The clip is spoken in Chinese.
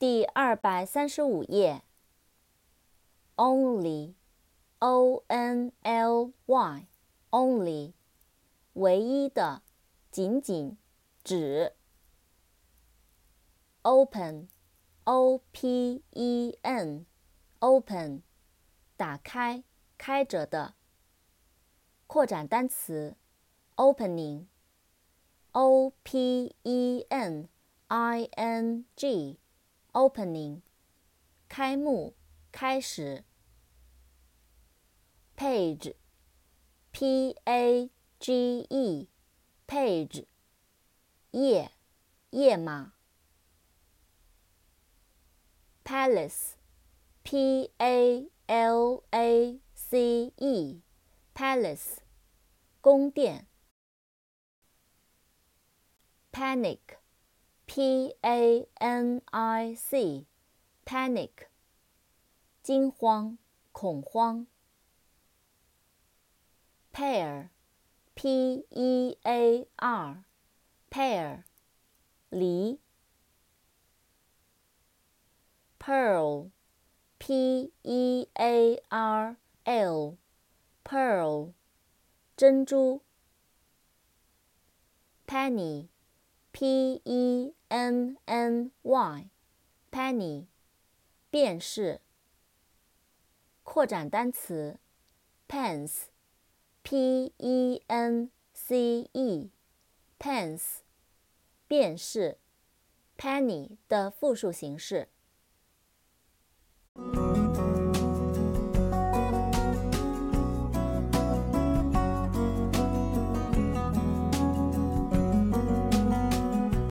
第二百三十五页。Only，O N L Y，Only，唯一的，仅仅，指。Open，O P E N，Open，打开，开着的。扩展单词，Opening, O P E N I N G G，Opening，开幕，开始。Page，P A G E，Page，页，页码。Palace，P A L A C E，Palace，宫殿。 panic，panic，惊慌，恐慌。pear，p-e-a-r，pear，梨。Pearl，P E A R L，Pearl，珍珠。Penny，P E N N Y，Penny，便是。扩展单词，Pence。P E N C E，pence，便是，penny 的复数形式。